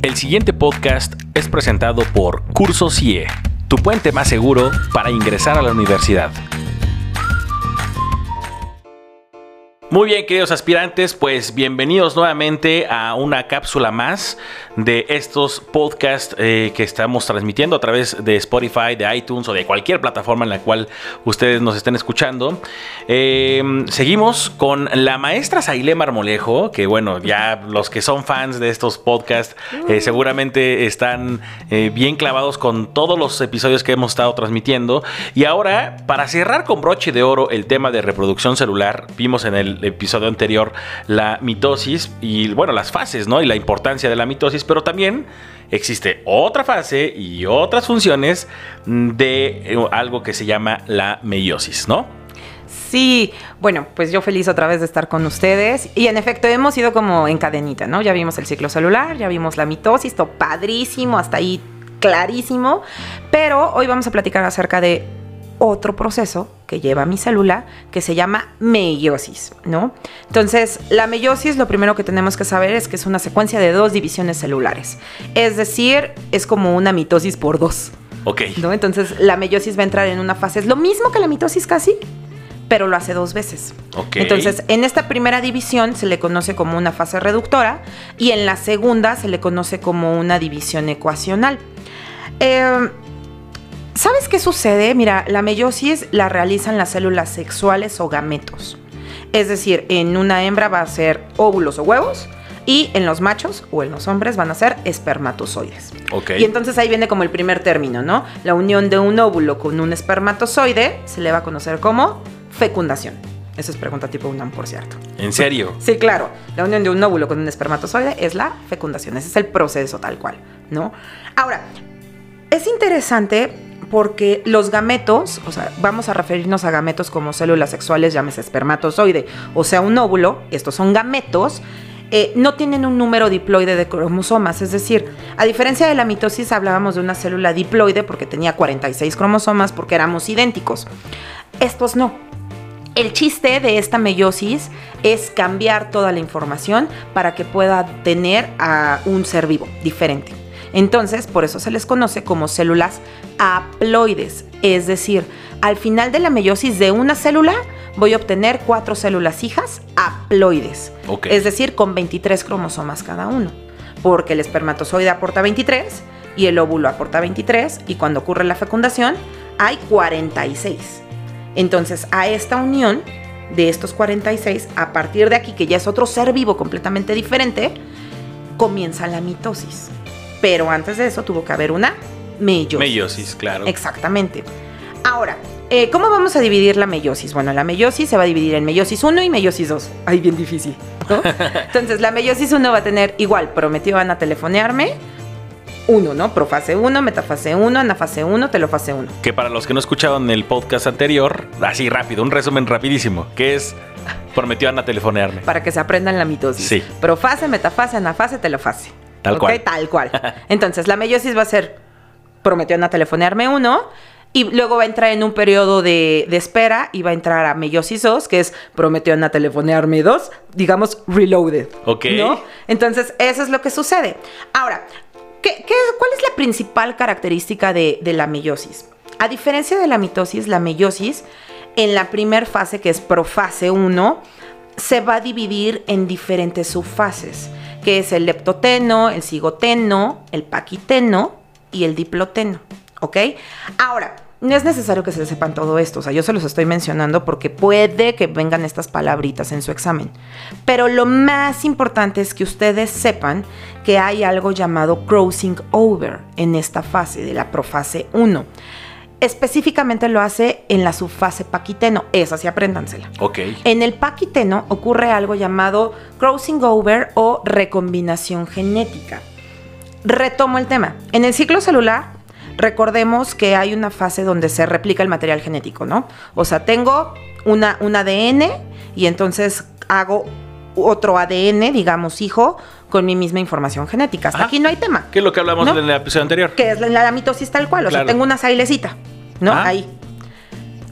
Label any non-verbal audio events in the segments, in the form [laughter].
El siguiente podcast es presentado por Curso CIE, tu puente más seguro para ingresar a la universidad. Muy bien, queridos aspirantes, pues bienvenidos nuevamente a una cápsula más de estos podcasts eh, que estamos transmitiendo a través de Spotify, de iTunes o de cualquier plataforma en la cual ustedes nos estén escuchando. Eh, seguimos con la maestra Saile Marmolejo, que bueno, ya los que son fans de estos podcasts eh, seguramente están bien clavados con todos los episodios que hemos estado transmitiendo. Y ahora, para cerrar con broche de oro el tema de reproducción celular, vimos en el episodio anterior la mitosis y bueno, las fases, ¿no? Y la importancia de la mitosis, pero también existe otra fase y otras funciones de eh, algo que se llama la meiosis, ¿no? Sí, bueno, pues yo feliz otra vez de estar con ustedes. Y en efecto, hemos ido como en cadenita, ¿no? Ya vimos el ciclo celular, ya vimos la mitosis, todo padrísimo, hasta ahí clarísimo. Pero hoy vamos a platicar acerca de otro proceso que lleva mi célula que se llama meiosis, ¿no? Entonces, la meiosis lo primero que tenemos que saber es que es una secuencia de dos divisiones celulares. Es decir, es como una mitosis por dos. Ok. ¿no? Entonces, la meiosis va a entrar en una fase, es lo mismo que la mitosis casi, pero lo hace dos veces. Ok. Entonces, en esta primera división se le conoce como una fase reductora y en la segunda se le conoce como una división ecuacional. Eh, ¿Sabes qué sucede? Mira, la meiosis la realizan las células sexuales o gametos. Es decir, en una hembra va a ser óvulos o huevos y en los machos o en los hombres van a ser espermatozoides. Ok. Y entonces ahí viene como el primer término, ¿no? La unión de un óvulo con un espermatozoide se le va a conocer como fecundación. Eso es pregunta tipo UNAM, por cierto. ¿En serio? Sí, claro. La unión de un óvulo con un espermatozoide es la fecundación. Ese es el proceso tal cual, ¿no? Ahora, es interesante porque los gametos, o sea, vamos a referirnos a gametos como células sexuales, llámese espermatozoide, o sea, un óvulo, estos son gametos, eh, no tienen un número diploide de cromosomas, es decir, a diferencia de la mitosis hablábamos de una célula diploide porque tenía 46 cromosomas porque éramos idénticos. Estos no. El chiste de esta meiosis es cambiar toda la información para que pueda tener a un ser vivo diferente. Entonces, por eso se les conoce como células haploides, es decir, al final de la meiosis de una célula voy a obtener cuatro células hijas haploides, es decir, con 23 cromosomas cada uno, porque el espermatozoide aporta 23 y el óvulo aporta 23 y cuando ocurre la fecundación hay 46. Entonces, a esta unión de estos 46, a partir de aquí, que ya es otro ser vivo completamente diferente, comienza la mitosis. Pero antes de eso tuvo que haber una meiosis. Meiosis, claro. Exactamente. Ahora, eh, ¿cómo vamos a dividir la meiosis? Bueno, la meiosis se va a dividir en meiosis 1 y meiosis 2. Ay, bien difícil. ¿no? [laughs] Entonces, la meiosis 1 va a tener igual, prometió van a telefonearme. 1, ¿no? Profase 1, metafase 1, anafase 1, telofase 1. Que para los que no escucharon el podcast anterior, así rápido, un resumen rapidísimo, que es prometió Ana telefonearme. Para que se aprendan la mitosis. Sí. Profase, metafase, anafase, telofase. Tal cual. Tal cual. Entonces, la meiosis va a ser, prometió a telefonearme uno, y luego va a entrar en un periodo de, de espera y va a entrar a meiosis 2, que es prometió a telefonearme dos, digamos, reloaded. Ok. ¿no? Entonces, eso es lo que sucede. Ahora, ¿qué, qué- cuál es la principal característica de, de la meiosis? A diferencia de la mitosis, la meiosis, en la primer fase, que es profase 1, se va a dividir en diferentes subfases, que es el leptoteno, el cigoteno, el paquiteno y el diploteno. ¿Ok? Ahora, no es necesario que se sepan todo esto, o sea, yo se los estoy mencionando porque puede que vengan estas palabritas en su examen. Pero lo más importante es que ustedes sepan que hay algo llamado crossing over en esta fase de la profase 1. Específicamente lo hace en la subfase paquiteno, esa sí apréndansela. Ok. En el paquiteno ocurre algo llamado crossing over o recombinación genética. Retomo el tema. En el ciclo celular, recordemos que hay una fase donde se replica el material genético, ¿no? O sea, tengo una, un ADN y entonces hago otro ADN, digamos, hijo, con mi misma información genética. Hasta Ajá. aquí no hay tema. ¿Qué es lo que hablamos ¿No? en el episodio anterior? Que es la, la mitosis tal cual. O Claro. sea, tengo una sailecita, ¿no? Ah. Ahí.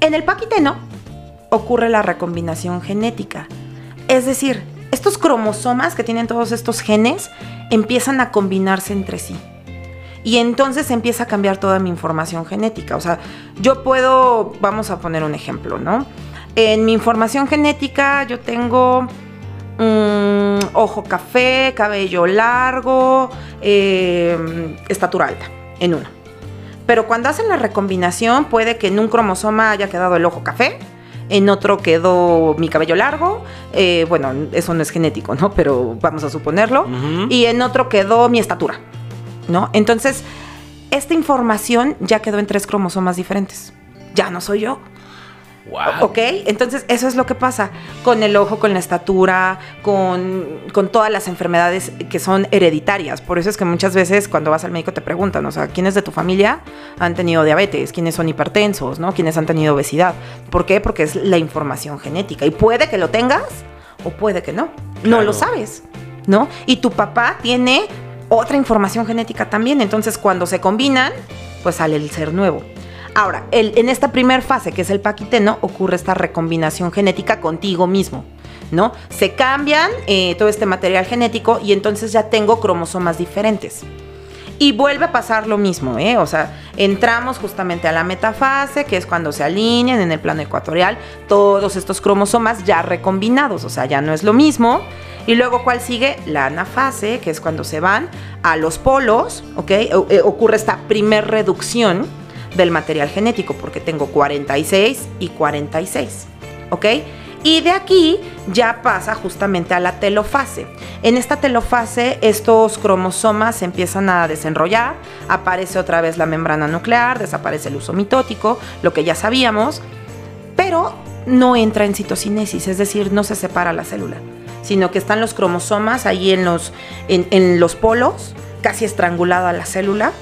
En el paquiteno ocurre la recombinación genética. Es decir, estos cromosomas que tienen todos estos genes empiezan a combinarse entre sí. Y entonces empieza a cambiar toda mi información genética. O sea, yo puedo, vamos a poner un ejemplo, ¿no? En mi información genética yo tengo mm, ojo café, cabello largo, eh, estatura alta, en uno. Pero cuando hacen la recombinación puede que en un cromosoma haya quedado el ojo café, en otro quedó mi cabello largo, eh, bueno, eso no es genético, ¿no? Pero vamos a suponerlo, y en otro quedó mi estatura, ¿no? Entonces, esta información ya quedó en tres cromosomas diferentes. Ya no soy yo. ¿Ok? Entonces, eso es lo que pasa con el ojo, con la estatura, con, con, todas las enfermedades que son hereditarias. Por eso es que muchas veces cuando vas al médico te preguntan, o sea, ¿quiénes de tu familia han tenido diabetes? ¿Quiénes son hipertensos? ¿No? ¿Quiénes han tenido obesidad? ¿Por qué? Porque es la información genética. Y puede que lo tengas o puede que no. No lo sabes, ¿no? Y tu papá tiene otra información genética también. Entonces, cuando se combinan, pues sale el ser nuevo. Ahora, en esta primera fase, que es el paquiteno, ocurre esta recombinación genética contigo mismo. ¿No? Se cambian eh, todo este material genético y entonces ya tengo cromosomas diferentes. Y vuelve a pasar lo mismo, ¿eh? O sea, entramos justamente a la metafase, que es cuando se alinean en el plano ecuatorial todos estos cromosomas ya recombinados, o sea, ya no es lo mismo. Y luego, ¿cuál sigue? La anafase, que es cuando se van a los polos, ¿ok? Eh, ocurre esta primer reducción del material genético, porque tengo 46 y 46, ¿ok? Y de aquí ya pasa justamente a la telofase. En esta telofase estos cromosomas se empiezan a desenrollar, aparece otra vez la membrana nuclear, desaparece el uso mitótico, lo que ya sabíamos, pero no entra en citocinesis, es decir, no se separa la célula, sino que están los cromosomas ahí en los, en, en los polos, casi estrangulada la célula,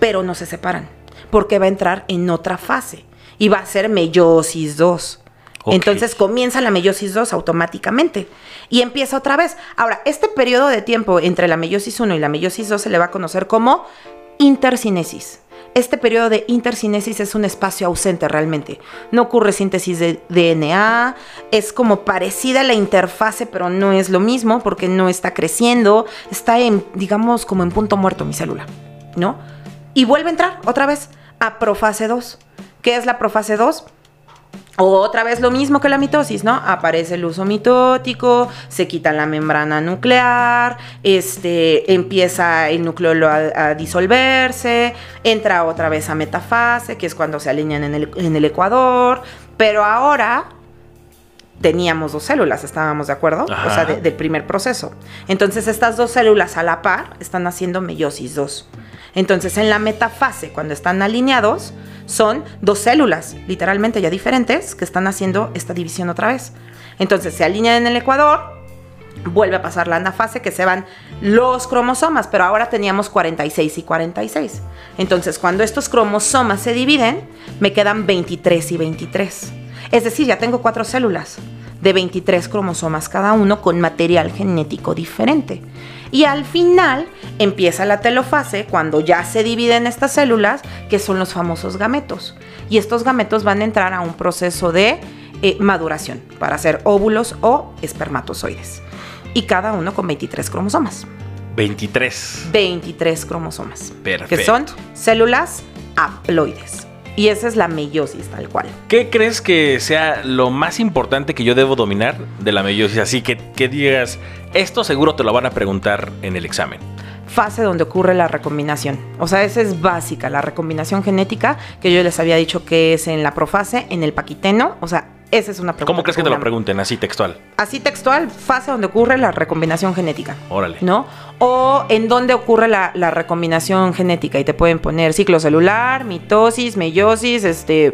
pero no se separan porque va a entrar en otra fase y va a ser meiosis 2. Entonces comienza la meiosis 2 automáticamente y empieza otra vez. Ahora, este periodo de tiempo entre la meiosis 1 y la meiosis 2 se le va a conocer como intercinesis. Este periodo de intercinesis es un espacio ausente realmente. No ocurre síntesis de DNA, es como parecida a la interfase, pero no es lo mismo porque no está creciendo, está en, digamos, como en punto muerto mi célula, ¿no? Y vuelve a entrar otra vez a profase 2. ¿Qué es la profase 2? Otra vez lo mismo que la mitosis, ¿no? Aparece el uso mitótico, se quita la membrana nuclear, este, empieza el núcleo a, disolverse, entra otra vez a metafase, que es cuando se alinean en el, ecuador, pero ahora teníamos dos células, estábamos de acuerdo, o sea, del primer proceso. Entonces estas dos células a la par están haciendo meiosis 2. Entonces, en la metafase, cuando están alineados, son dos células, literalmente ya diferentes, que están haciendo esta división otra vez. Entonces, se alinean en el ecuador, vuelve a pasar la anafase, que se van los cromosomas, pero ahora teníamos 46 y 46. Entonces, cuando estos cromosomas se dividen, me quedan 23 y 23. Es decir, ya tengo cuatro células de 23 cromosomas cada uno con material genético diferente. Y al final empieza la telofase cuando ya se dividen estas células, que son los famosos gametos. Y estos gametos van a entrar a un proceso de eh, maduración para ser óvulos o espermatozoides. Y cada uno con 23 cromosomas. 23. 23 cromosomas. Perfecto. Que son células haploides. Y esa es la meiosis, tal cual. ¿Qué crees que sea lo más importante que yo debo dominar de la meiosis? Así que, que digas, esto seguro te lo van a preguntar en el examen. Fase donde ocurre la recombinación. O sea, esa es básica, la recombinación genética, que yo les había dicho que es en la profase, en el paquiteno. O sea, esa es una pregunta. ¿Cómo crees que, te lo pregunten así textual? Así textual, fase donde ocurre la recombinación genética. Órale. ¿No? O en dónde ocurre la, recombinación genética y te pueden poner ciclo celular, mitosis, meiosis, este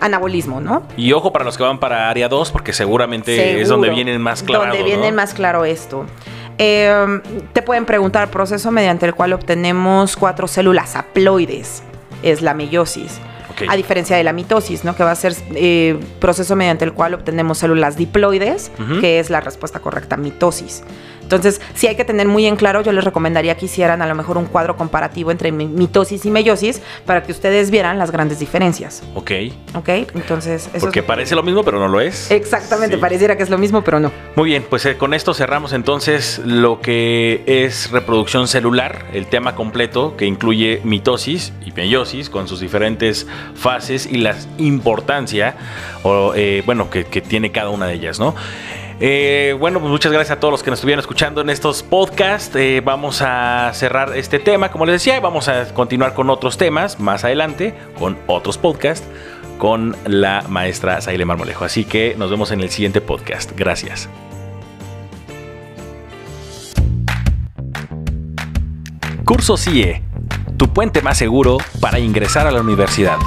anabolismo, ¿no? Y ojo para los que van para área 2, porque seguramente es donde vienen más claro. Donde viene más claro esto. Em, te pueden preguntar proceso mediante el cual obtenemos cuatro células haploides. Es la meiosis. A diferencia de la mitosis, ¿no? Que va a ser eh, proceso mediante el cual obtenemos células diploides, que es la respuesta correcta, mitosis. Entonces, si hay que tener muy en claro, yo les recomendaría que hicieran a lo mejor un cuadro comparativo entre mitosis y meiosis para que ustedes vieran las grandes diferencias. Ok. Ok, entonces... Eso Porque parece lo mismo, pero no lo es. Exactamente, pareciera que es lo mismo, pero no. Muy bien, pues eh, con esto cerramos entonces lo que es reproducción celular, el tema completo que incluye mitosis y meiosis con sus diferentes fases y la importancia, o, eh, bueno, que, que tiene cada una de ellas, ¿no? Eh, bueno, pues muchas gracias a todos los que nos estuvieron escuchando en estos podcasts. Eh, vamos a cerrar este tema, como les decía, y vamos a continuar con otros temas más adelante, con otros podcasts, con la maestra Saile Marmolejo. Así que nos vemos en el siguiente podcast. Gracias. Curso CIE, tu puente más seguro para ingresar a la universidad.